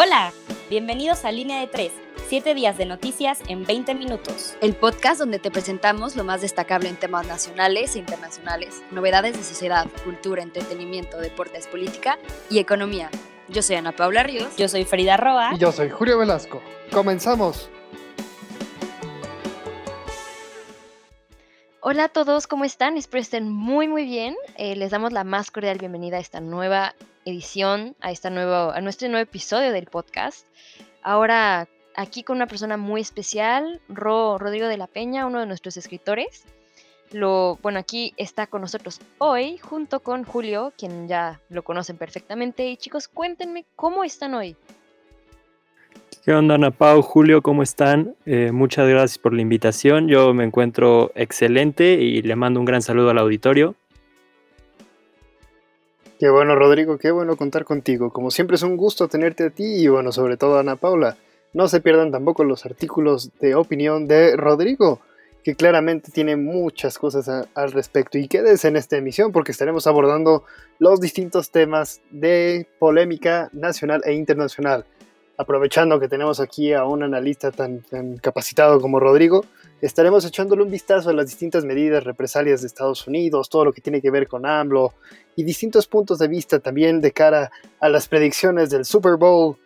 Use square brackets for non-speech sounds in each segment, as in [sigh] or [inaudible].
Hola, bienvenidos a Línea de 3, 7 días de noticias en 20 minutos. El podcast donde te presentamos lo más destacable en temas nacionales e internacionales, novedades de sociedad, cultura, entretenimiento, deportes, política y economía. Yo soy Ana Paula Ríos. Yo soy Frida Roa. Y yo soy Julio Velasco. Comenzamos. Hola a todos, ¿cómo están? Espero estén muy muy bien. Eh, les damos la más cordial bienvenida a esta nueva edición, a, esta nuevo, a nuestro nuevo episodio del podcast. Ahora aquí con una persona muy especial, Ro, Rodrigo de la Peña, uno de nuestros escritores. Lo, bueno, aquí está con nosotros hoy, junto con Julio, quien ya lo conocen perfectamente. Y chicos, cuéntenme cómo están hoy. ¿Qué onda, Ana Pau? Julio, ¿cómo están? Eh, muchas gracias por la invitación. Yo me encuentro excelente y le mando un gran saludo al auditorio. Qué bueno, Rodrigo, qué bueno contar contigo. Como siempre es un gusto tenerte a ti y bueno, sobre todo a Ana Paula. No se pierdan tampoco los artículos de opinión de Rodrigo, que claramente tiene muchas cosas al respecto. Y quédese en esta emisión porque estaremos abordando los distintos temas de polémica nacional e internacional. Aprovechando que tenemos aquí a un analista tan, capacitado como Rodrigo, estaremos echándole un vistazo a las distintas medidas represalias de Estados Unidos, todo lo que tiene que ver con AMLO y distintos puntos de vista también de cara a las predicciones del Super Bowl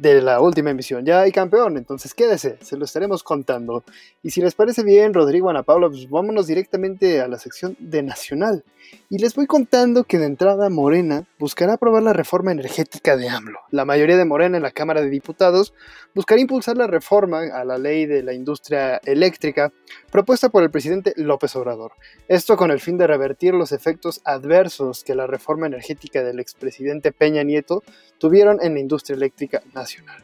de la última emisión. Ya hay campeón, entonces quédese, se lo estaremos contando. Y si les parece bien, Rodrigo, Ana Paula, pues vámonos directamente a la sección de Nacional. Y les voy contando que de entrada Morena buscará aprobar la reforma energética de AMLO. La mayoría de Morena en la Cámara de Diputados buscará impulsar la reforma a la ley de la industria eléctrica propuesta por el presidente López Obrador. Esto con el fin de revertir los efectos adversos que la reforma energética del expresidente Peña Nieto tuvieron en la industria eléctrica nacional.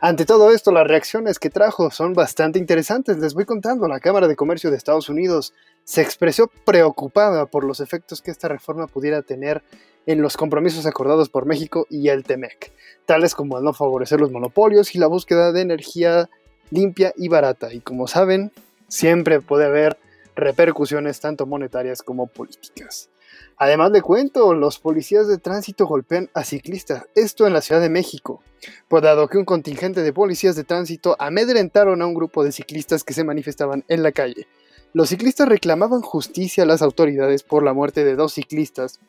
Ante todo esto, las reacciones que trajo son bastante interesantes. Les voy contando, la Cámara de Comercio de Estados Unidos se expresó preocupada por los efectos que esta reforma pudiera tener en los compromisos acordados por México y el TEMEC, tales como el no favorecer los monopolios y la búsqueda de energía limpia y barata. Y como saben, siempre puede haber repercusiones tanto monetarias como políticas. Además de cuento, los policías de tránsito golpean a ciclistas, esto en la Ciudad de México, pues dado que un contingente de policías de tránsito amedrentaron a un grupo de ciclistas que se manifestaban en la calle. Los ciclistas reclamaban justicia a las autoridades por la muerte de dos ciclistas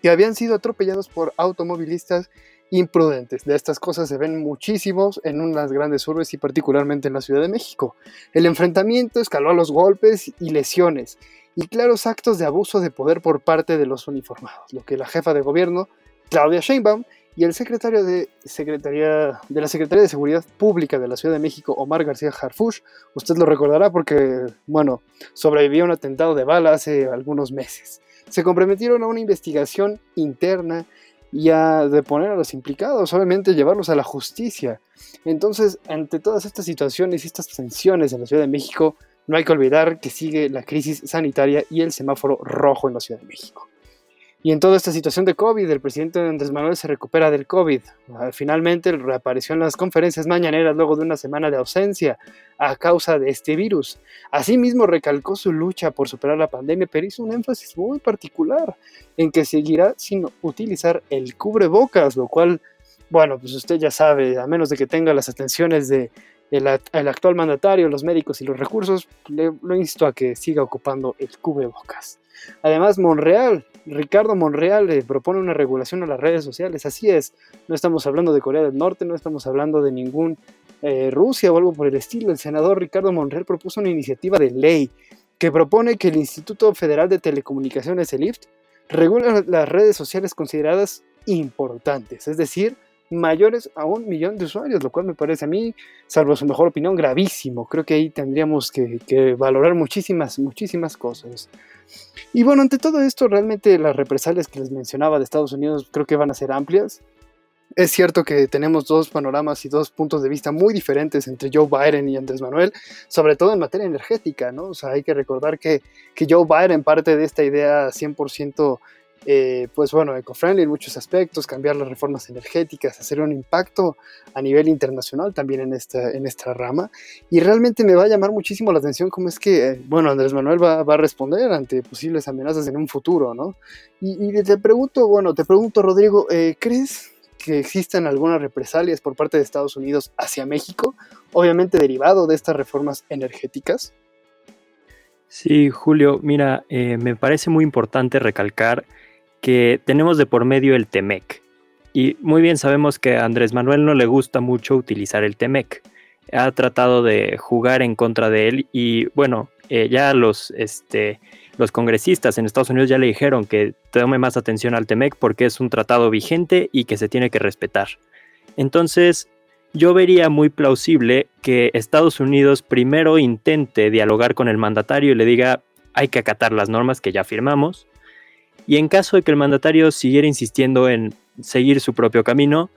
que habían sido atropellados por automovilistas imprudentes. De estas cosas se ven muchísimos en unas grandes urbes y particularmente en la Ciudad de México. El enfrentamiento escaló a los golpes y lesiones y claros actos de abuso de poder por parte de los uniformados, lo que la jefa de gobierno, Claudia Sheinbaum, y el secretario de, Secretaría, de la Secretaría de Seguridad Pública de la Ciudad de México, Omar García Harfush, usted lo recordará porque, bueno, sobrevivió a un atentado de bala hace algunos meses. Se comprometieron a una investigación interna y a deponer a los implicados, obviamente llevarlos a la justicia. Entonces, ante todas estas situaciones y estas tensiones en la Ciudad de México, no hay que olvidar que sigue la crisis sanitaria y el semáforo rojo en la Ciudad de México. Y en toda esta situación de COVID, el presidente Andrés Manuel se recupera del COVID. Ah, finalmente reapareció en las conferencias mañaneras luego de una semana de ausencia a causa de este virus. Asimismo, recalcó su lucha por superar la pandemia, pero hizo un énfasis muy particular en que seguirá sin utilizar el cubrebocas, lo cual, bueno, pues usted ya sabe, a menos de que tenga las atenciones de el, actual mandatario, los médicos y los recursos, lo insto a que siga ocupando el cubrebocas. Además, Monreal, Ricardo Monreal le propone una regulación a las redes sociales. Así es, no estamos hablando de Corea del Norte, no estamos hablando de ningún eh, Rusia o algo por el estilo. El senador Ricardo Monreal propuso una iniciativa de ley que propone que el Instituto Federal de Telecomunicaciones, el IFT, regule las redes sociales consideradas importantes, es decir, mayores a un millón de usuarios, lo cual me parece a mí, salvo su mejor opinión, gravísimo. Creo que ahí tendríamos que, que valorar muchísimas, muchísimas cosas. Y bueno, ante todo esto, realmente las represalias que les mencionaba de Estados Unidos creo que van a ser amplias. Es cierto que tenemos dos panoramas y dos puntos de vista muy diferentes entre Joe Biden y Andrés Manuel, sobre todo en materia energética, ¿no? O sea, hay que recordar que, que Joe Biden parte de esta idea 100% eh, pues bueno, eco-friendly en muchos aspectos, cambiar las reformas energéticas, hacer un impacto a nivel internacional también en esta, en esta rama. Y realmente me va a llamar muchísimo la atención cómo es que, eh, bueno, Andrés Manuel va, va, a responder ante posibles amenazas en un futuro, ¿no? Y, te pregunto, bueno, te pregunto, Rodrigo, eh, ¿crees que existan algunas represalias por parte de Estados Unidos hacia México, obviamente derivado de estas reformas energéticas? Sí, Julio, mira, me parece muy importante recalcar que tenemos de por medio el TEMEC. Y muy bien sabemos que a Andrés Manuel no le gusta mucho utilizar el TEMEC. Ha tratado de jugar en contra de él y bueno, eh, ya los, este, los congresistas en Estados Unidos ya le dijeron que tome más atención al TEMEC porque es un tratado vigente y que se tiene que respetar. Entonces, yo vería muy plausible que Estados Unidos primero intente dialogar con el mandatario y le diga hay que acatar las normas que ya firmamos. Y en caso de que el mandatario siguiera insistiendo en seguir su propio camino,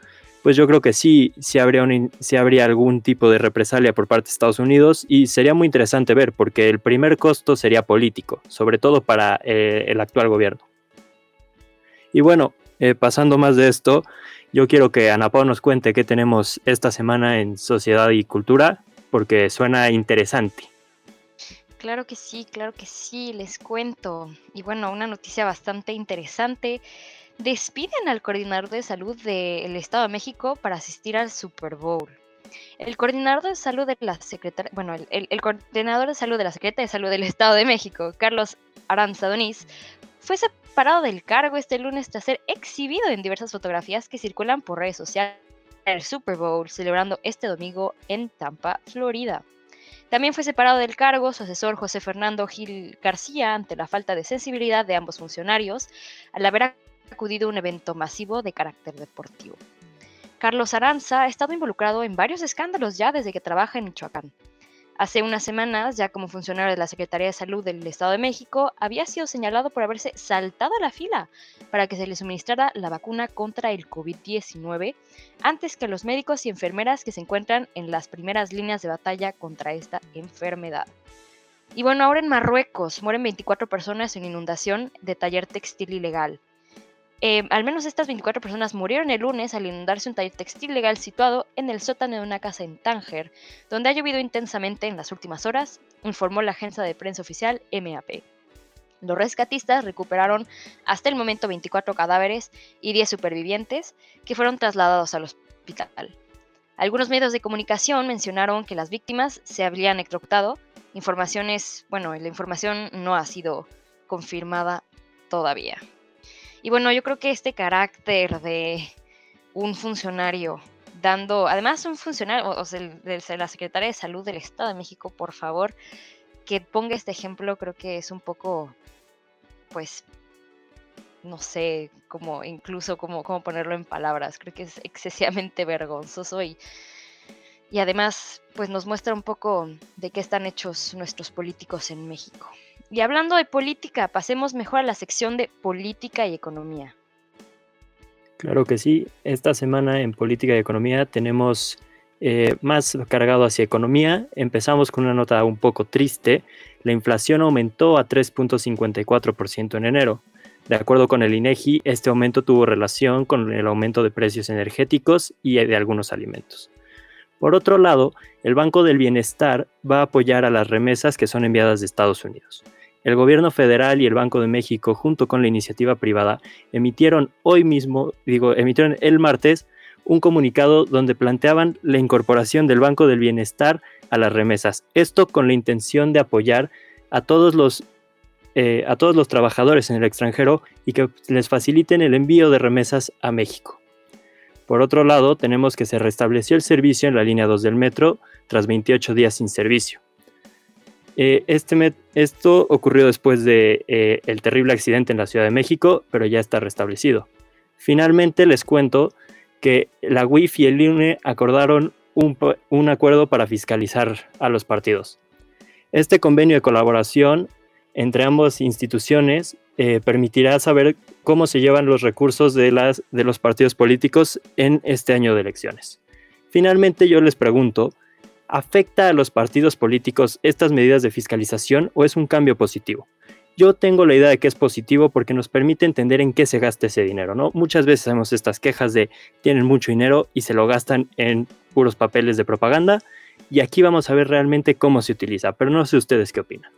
pues yo creo que sí, sí habría, habría algún tipo de represalia por parte de Estados Unidos y sería muy interesante ver, porque el primer costo sería político, sobre todo para eh, el actual gobierno. Y bueno, eh, pasando más de esto, yo quiero que Ana Pau nos cuente qué tenemos esta semana en Sociedad y Cultura, porque suena interesante. Claro que sí, claro que sí, les cuento. Y bueno, una noticia bastante interesante despiden al coordinador de salud del Estado de México para asistir al Super Bowl. El coordinador de salud de la Secretaría, bueno, el, coordinador de salud de la Secretaría de Salud del Estado de México, Carlos Aranza fue separado del cargo este lunes tras ser exhibido en diversas fotografías que circulan por redes sociales el Super Bowl celebrando este domingo en Tampa, Florida. También fue separado del cargo su asesor José Fernando Gil García ante la falta de sensibilidad de ambos funcionarios al haber acudido a un evento masivo de carácter deportivo. Carlos Aranza ha estado involucrado en varios escándalos ya desde que trabaja en Michoacán. Hace unas semanas, ya como funcionario de la Secretaría de Salud del Estado de México, había sido señalado por haberse saltado a la fila para que se le suministrara la vacuna contra el COVID-19 antes que los médicos y enfermeras que se encuentran en las primeras líneas de batalla contra esta enfermedad. Y bueno, ahora en Marruecos mueren 24 personas en inundación de taller textil ilegal. Eh, al menos estas 24 personas murieron el lunes al inundarse un taller textil legal situado en el sótano de una casa en Tánger, donde ha llovido intensamente en las últimas horas, informó la agencia de prensa oficial MAP. Los rescatistas recuperaron hasta el momento 24 cadáveres y 10 supervivientes que fueron trasladados al hospital. Algunos medios de comunicación mencionaron que las víctimas se habrían electrocutado. Informaciones, bueno, la información no ha sido confirmada todavía. Y bueno, yo creo que este carácter de un funcionario dando, además un funcionario, o sea, de la Secretaría de Salud del Estado de México, por favor, que ponga este ejemplo, creo que es un poco, pues, no sé, como incluso cómo ponerlo en palabras, creo que es excesivamente vergonzoso y, y además, pues nos muestra un poco de qué están hechos nuestros políticos en México. Y hablando de política, pasemos mejor a la sección de política y economía. Claro que sí. Esta semana en política y economía tenemos eh, más cargado hacia economía. Empezamos con una nota un poco triste. La inflación aumentó a 3.54% en enero. De acuerdo con el INEGI, este aumento tuvo relación con el aumento de precios energéticos y de algunos alimentos. Por otro lado, el Banco del Bienestar va a apoyar a las remesas que son enviadas de Estados Unidos. El gobierno federal y el Banco de México, junto con la iniciativa privada, emitieron hoy mismo, digo, emitieron el martes, un comunicado donde planteaban la incorporación del Banco del Bienestar a las remesas. Esto con la intención de apoyar a todos los, eh, a todos los trabajadores en el extranjero y que les faciliten el envío de remesas a México. Por otro lado, tenemos que se restableció el servicio en la línea 2 del metro tras 28 días sin servicio. Eh, este esto ocurrió después del de, eh, terrible accidente en la Ciudad de México, pero ya está restablecido. Finalmente les cuento que la UIF y el INE acordaron un, acuerdo para fiscalizar a los partidos. Este convenio de colaboración entre ambas instituciones eh, permitirá saber cómo se llevan los recursos de, las, de los partidos políticos en este año de elecciones. Finalmente yo les pregunto, ¿Afecta a los partidos políticos estas medidas de fiscalización o es un cambio positivo? Yo tengo la idea de que es positivo porque nos permite entender en qué se gasta ese dinero, ¿no? Muchas veces hacemos estas quejas de tienen mucho dinero y se lo gastan en puros papeles de propaganda y aquí vamos a ver realmente cómo se utiliza, pero no sé ustedes qué opinan.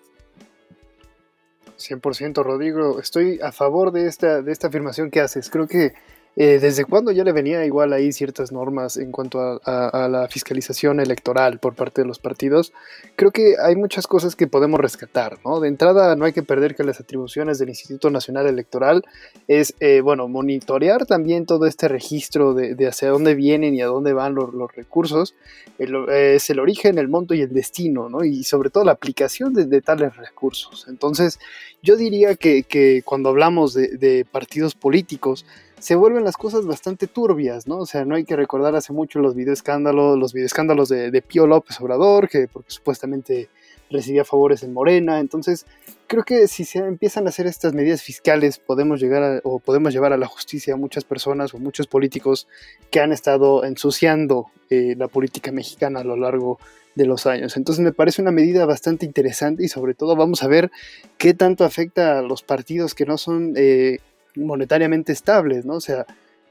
100% Rodrigo, estoy a favor de esta, de esta afirmación que haces. Creo que eh, ¿desde cuándo ya le venía igual ahí ciertas normas en cuanto a, la fiscalización electoral por parte de los partidos? Creo que hay muchas cosas que podemos rescatar, ¿no? De entrada, no hay que perder que las atribuciones del Instituto Nacional Electoral es, eh, bueno, monitorear también todo este registro de, hacia dónde vienen y a dónde van los, recursos, es el origen, el monto y el destino, ¿no? Y sobre todo la aplicación de, tales recursos. Entonces, yo diría que, cuando hablamos de partidos políticos, se vuelven las cosas bastante turbias, ¿no? O sea, no hay que recordar hace mucho los videoescándalos, los videoescándalos de, de Pío López Obrador, que porque supuestamente recibía favores en Morena. Entonces, creo que si se empiezan a hacer estas medidas fiscales, podemos llegar o podemos llevar a la justicia a muchas personas o muchos políticos que han estado ensuciando eh, la política mexicana a lo largo de los años. Entonces me parece una medida bastante interesante y sobre todo vamos a ver qué tanto afecta a los partidos que no son eh, monetariamente estables, ¿no? O sea,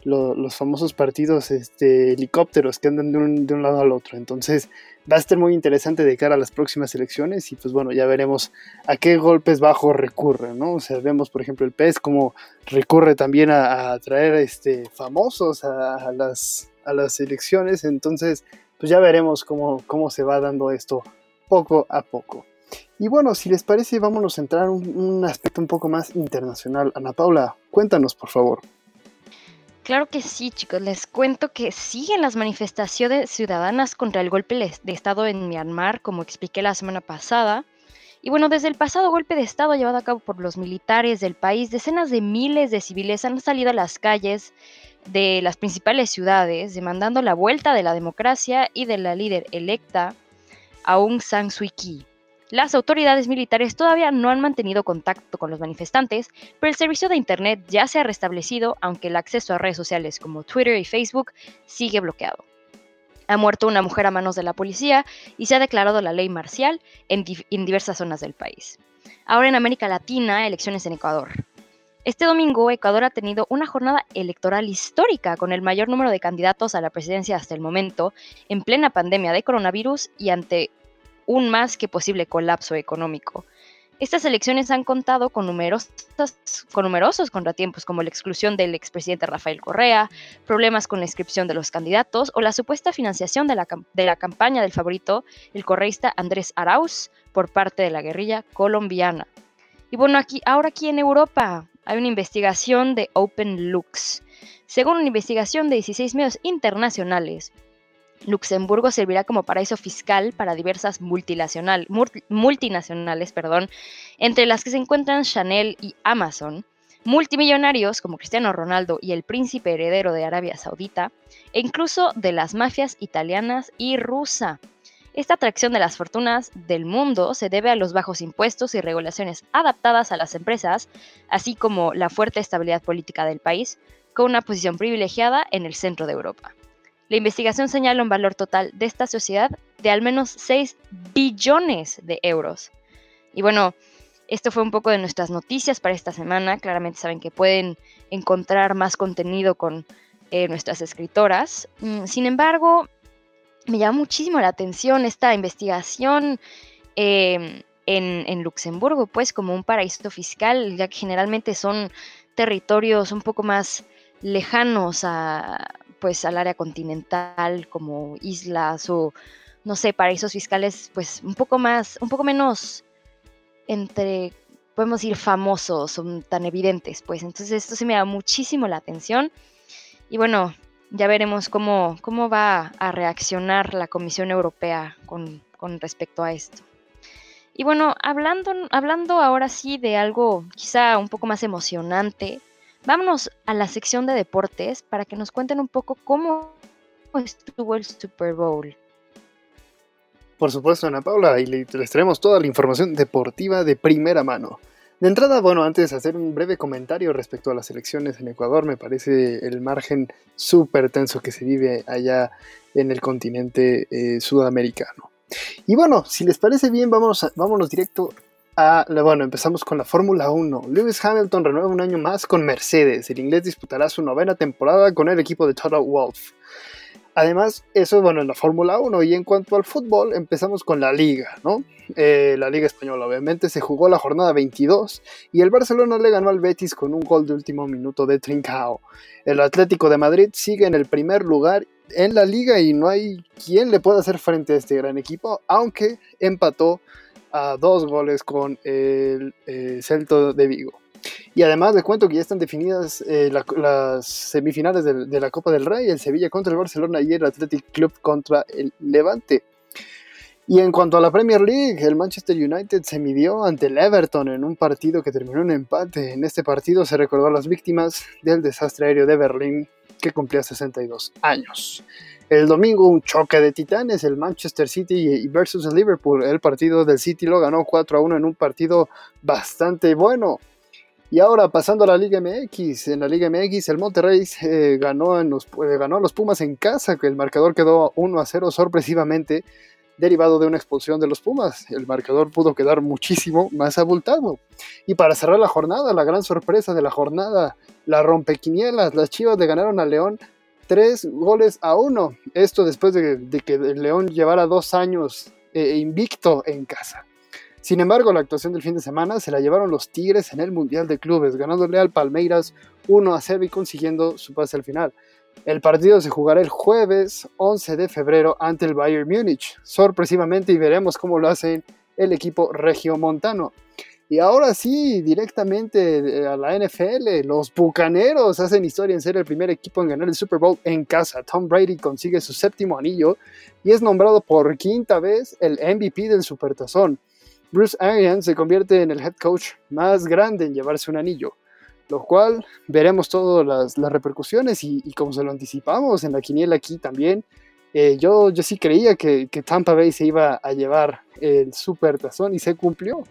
los famosos partidos este, helicópteros que andan de un, de un, lado al otro. Entonces va a estar muy interesante de cara a las próximas elecciones y pues bueno, ya veremos a qué golpes bajos recurren, ¿no? O sea, vemos por ejemplo el PES como recurre también a, traer este, famosos a, las, a las elecciones. Entonces, pues ya veremos cómo, cómo se va dando esto poco a poco. Y bueno, si les parece, vámonos a entrar en un, aspecto un poco más internacional. Ana Paula, cuéntanos, por favor. Claro que sí, chicos. Les cuento que siguen las manifestaciones ciudadanas contra el golpe de Estado en Myanmar, como expliqué la semana pasada. Y bueno, desde el pasado golpe de Estado llevado a cabo por los militares del país, decenas de miles de civiles han salido a las calles de las principales ciudades demandando la vuelta de la democracia y de la líder electa Aung San Suu Kyi. Las autoridades militares todavía no han mantenido contacto con los manifestantes, pero el servicio de Internet ya se ha restablecido, aunque el acceso a redes sociales como Twitter y Facebook sigue bloqueado. Ha muerto una mujer a manos de la policía y se ha declarado la ley marcial en, diversas zonas del país. Ahora en América Latina, elecciones en Ecuador. Este domingo, Ecuador ha tenido una jornada electoral histórica con el mayor número de candidatos a la presidencia hasta el momento, en plena pandemia de coronavirus y ante un más que posible colapso económico. Estas elecciones han contado con, con numerosos contratiempos como la exclusión del expresidente Rafael Correa, problemas con la inscripción de los candidatos o la supuesta financiación de la, de la campaña del favorito, el correísta Andrés Arauz, por parte de la guerrilla colombiana. Y bueno, aquí, ahora aquí en Europa hay una investigación de OpenLux. Según una investigación de 16 medios internacionales, Luxemburgo servirá como paraíso fiscal para diversas multinacionales, perdón, entre las que se encuentran Chanel y Amazon, multimillonarios como Cristiano Ronaldo y el príncipe heredero de Arabia Saudita, e incluso de las mafias italianas y rusa. Esta atracción de las fortunas del mundo se debe a los bajos impuestos y regulaciones adaptadas a las empresas, así como la fuerte estabilidad política del país, con una posición privilegiada en el centro de Europa. La investigación señala un valor total de esta sociedad de al menos 6 billones de euros. Y bueno, esto fue un poco de nuestras noticias para esta semana. Claramente saben que pueden encontrar más contenido con eh, nuestras escritoras. Mm, sin embargo, me llama muchísimo la atención esta investigación em, en, en, Luxemburgo, pues como un paraíso fiscal, ya que generalmente son territorios un poco más lejanos a, pues al área continental como islas o no sé, paraísos fiscales pues un poco más, un poco menos entre, podemos decir, famosos, son tan evidentes, pues entonces esto se me da muchísimo la atención y bueno, ya veremos cómo, cómo va a reaccionar la Comisión Europea con, con respecto a esto. Y bueno, hablando, hablando ahora sí de algo quizá un poco más emocionante, Vámonos a la sección de deportes para que nos cuenten un poco cómo estuvo el Super Bowl. Por supuesto, Ana Paula, y les traemos toda la información deportiva de primera mano. De entrada, bueno, antes de hacer un breve comentario respecto a las elecciones en Ecuador, me parece el margen súper tenso que se vive allá en el continente eh, sudamericano. Y bueno, si les parece bien, vámonos, vámonos directo bueno, empezamos con la Fórmula 1. Lewis Hamilton renueva un año más con Mercedes. El inglés disputará su novena temporada con el equipo de Total Wolf. Además, eso, bueno, en la Fórmula 1 y en cuanto al fútbol, empezamos con la Liga, ¿no? Eh, la Liga Española, obviamente, se jugó la jornada 22 y el Barcelona le ganó al Betis con un gol de último minuto de Trincao. El Atlético de Madrid sigue en el primer lugar en la liga y no hay quien le pueda hacer frente a este gran equipo, aunque empató a dos goles con el eh, Celto de Vigo. Y además de cuento que ya están definidas eh, las semifinales de, la Copa del Rey, el Sevilla contra el Barcelona y el Athletic Club contra el Levante. Y en cuanto a la Premier League, el Manchester United se midió ante el Everton en un partido que terminó en empate. En este partido se recordó a las víctimas del desastre aéreo de Berlín que cumplía 62 años. El domingo un choque de titanes, el Manchester City versus el Liverpool. El partido del City lo ganó 4 a 1 en un partido bastante bueno. Y ahora pasando a la Liga MX, en la Liga MX el Monterrey ganó, eh, ganó a los Pumas en casa, que el marcador quedó 1 a 0 sorpresivamente, derivado de una expulsión de los Pumas. El marcador pudo quedar muchísimo más abultado. Y para cerrar la jornada, la gran sorpresa de la jornada, la rompequinielas, las Chivas le ganaron a León 3 goles a 1. Esto después de, que el León llevara dos años eh, invicto en casa. Sin embargo, la actuación del fin de semana se la llevaron los Tigres en el Mundial de Clubes, ganándole al Palmeiras 1 a 0 y consiguiendo su pase al final. El partido se jugará el jueves 11 de febrero ante el Bayern Múnich, sorpresivamente, y veremos cómo lo hace el equipo regiomontano. Y ahora sí, directamente eh, a la NFL, los Bucaneros hacen historia en ser el primer equipo en ganar el Super Bowl en casa. Tom Brady consigue su séptimo anillo y es nombrado por quinta vez el MVP del Supertazón. Bruce Arians se convierte en el head coach más grande en llevarse un anillo, lo cual veremos todas las, repercusiones y, como se lo anticipamos en la quiniela aquí también, eh, yo, yo sí creía que, Tampa Bay se iba a llevar el super tazón y se cumplió.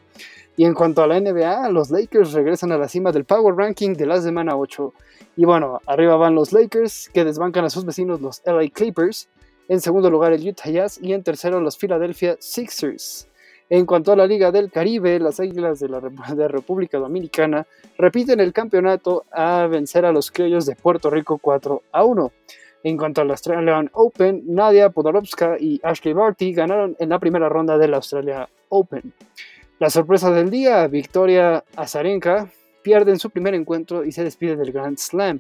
Y en cuanto a la NBA, los Lakers regresan a la cima del Power Ranking de la semana 8. Y bueno, arriba van los Lakers, que desbancan a sus vecinos los LA Clippers. En segundo lugar el Utah Jazz y en tercero los Philadelphia Sixers. En cuanto a la Liga del Caribe, las Águilas de la República Dominicana repiten el campeonato a vencer a los criollos de Puerto Rico 4 a 1. En cuanto al Australian Open, Nadia Podolowska y Ashley Barty ganaron en la primera ronda del Australia Open. La sorpresa del día, Victoria Azarenka pierde en su primer encuentro y se despide del Grand Slam.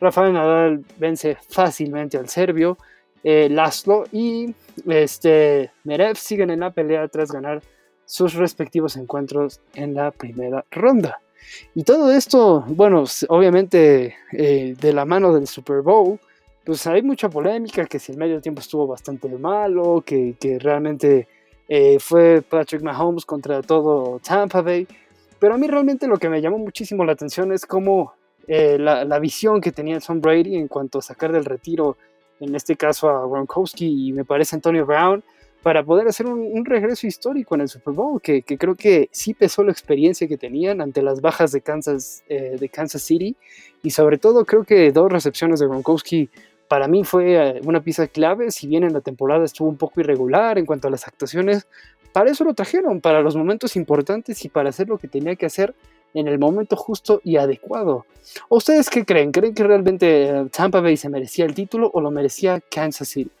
Rafael Nadal vence fácilmente al serbio eh, Laszlo y este, Merev siguen en la pelea tras ganar sus respectivos encuentros en la primera ronda. Y todo esto, bueno, obviamente eh, de la mano del Super Bowl, pues hay mucha polémica, que si el medio tiempo estuvo bastante malo, que, que realmente eh, fue Patrick Mahomes contra todo Tampa Bay. Pero a mí realmente lo que me llamó muchísimo la atención es cómo la, la, visión que tenía Tom Brady en cuanto a sacar del retiro en este caso a Gronkowski y me parece Antonio Brown, para poder hacer un, regreso histórico en el Super Bowl, que, creo que sí pesó la experiencia que tenían ante las bajas de Kansas, eh, de Kansas City, y sobre todo creo que dos recepciones de Gronkowski para mí fue eh, una pieza clave, si bien en la temporada estuvo un poco irregular en cuanto a las actuaciones, para eso lo trajeron, para los momentos importantes y para hacer lo que tenía que hacer en el momento justo y adecuado. ¿Ustedes qué creen? ¿Creen que realmente eh, Tampa Bay se merecía el título o lo merecía Kansas City?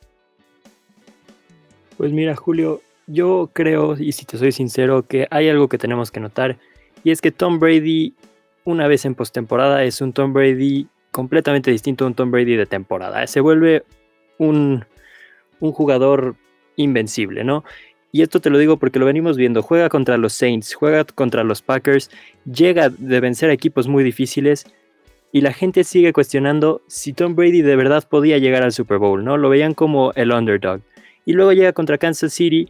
Pues mira, Julio, yo creo, y si te soy sincero, que hay algo que tenemos que notar, y es que Tom Brady, una vez en postemporada, es un Tom Brady completamente distinto a un Tom Brady de temporada. Se vuelve un, un jugador invencible, ¿no? Y esto te lo digo porque lo venimos viendo. Juega contra los Saints, juega contra los Packers, llega de vencer a equipos muy difíciles y la gente sigue cuestionando si Tom Brady de verdad podía llegar al Super Bowl, ¿no? Lo veían como el underdog. Y luego llega contra Kansas City,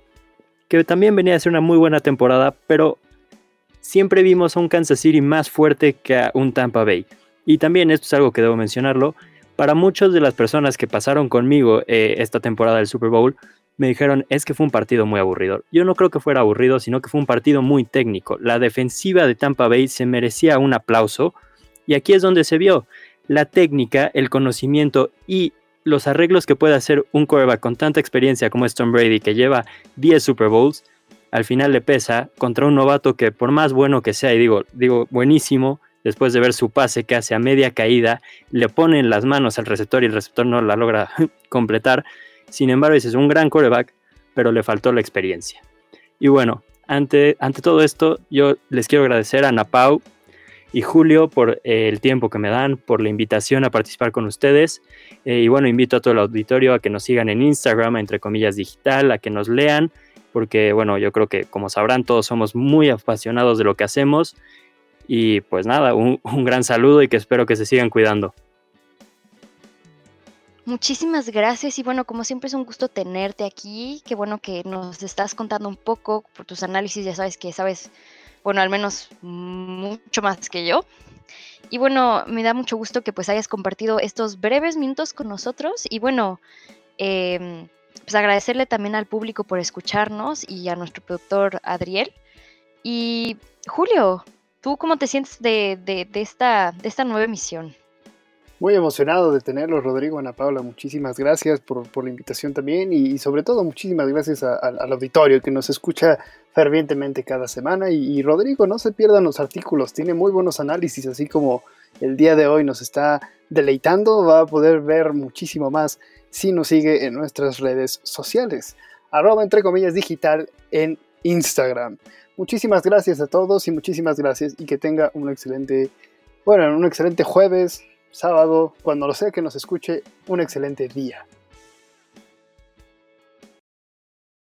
que también venía a ser una muy buena temporada, pero siempre vimos a un Kansas City más fuerte que a un Tampa Bay. Y también esto es algo que debo mencionarlo. Para muchas de las personas que pasaron conmigo eh, esta temporada del Super Bowl, me dijeron es que fue un partido muy aburrido. Yo no creo que fuera aburrido, sino que fue un partido muy técnico. La defensiva de Tampa Bay se merecía un aplauso y aquí es donde se vio la técnica, el conocimiento y los arreglos que puede hacer un quarterback con tanta experiencia como es Brady, que lleva 10 Super Bowls, al final le pesa contra un novato que por más bueno que sea, y digo, digo buenísimo, después de ver su pase que hace a media caída, le ponen las manos al receptor y el receptor no la logra [laughs] completar. Sin embargo, es un gran coreback, pero le faltó la experiencia. Y bueno, ante, ante todo esto, yo les quiero agradecer a Napau y Julio por eh, el tiempo que me dan, por la invitación a participar con ustedes. Eh, y bueno, invito a todo el auditorio a que nos sigan en Instagram, entre comillas digital, a que nos lean, porque bueno, yo creo que como sabrán, todos somos muy apasionados de lo que hacemos. Y pues nada, un, un gran saludo y que espero que se sigan cuidando. Muchísimas gracias y bueno, como siempre es un gusto tenerte aquí. Qué bueno que nos estás contando un poco por tus análisis, ya sabes que sabes bueno, al menos mucho más que yo. Y bueno, me da mucho gusto que pues hayas compartido estos breves minutos con nosotros y bueno, em, pues agradecerle también al público por escucharnos y a nuestro productor Adriel. Y Julio, ¿tú cómo te sientes de, de, esta, de esta nueva emisión? Muy emocionado de tenerlo, Rodrigo, Ana Paula. Muchísimas gracias por, por la invitación también y, sobre todo muchísimas gracias al auditorio que nos escucha fervientemente cada semana. Y, Rodrigo, no se pierdan los artículos, tiene muy buenos análisis, así como el día de hoy nos está deleitando, va a poder ver muchísimo más si nos sigue en nuestras redes sociales. Arroba entre comillas digital en Instagram. Muchísimas gracias a todos y muchísimas gracias y que tenga un excelente, bueno, un excelente jueves, sábado, cuando lo sea que nos escuche, un excelente día.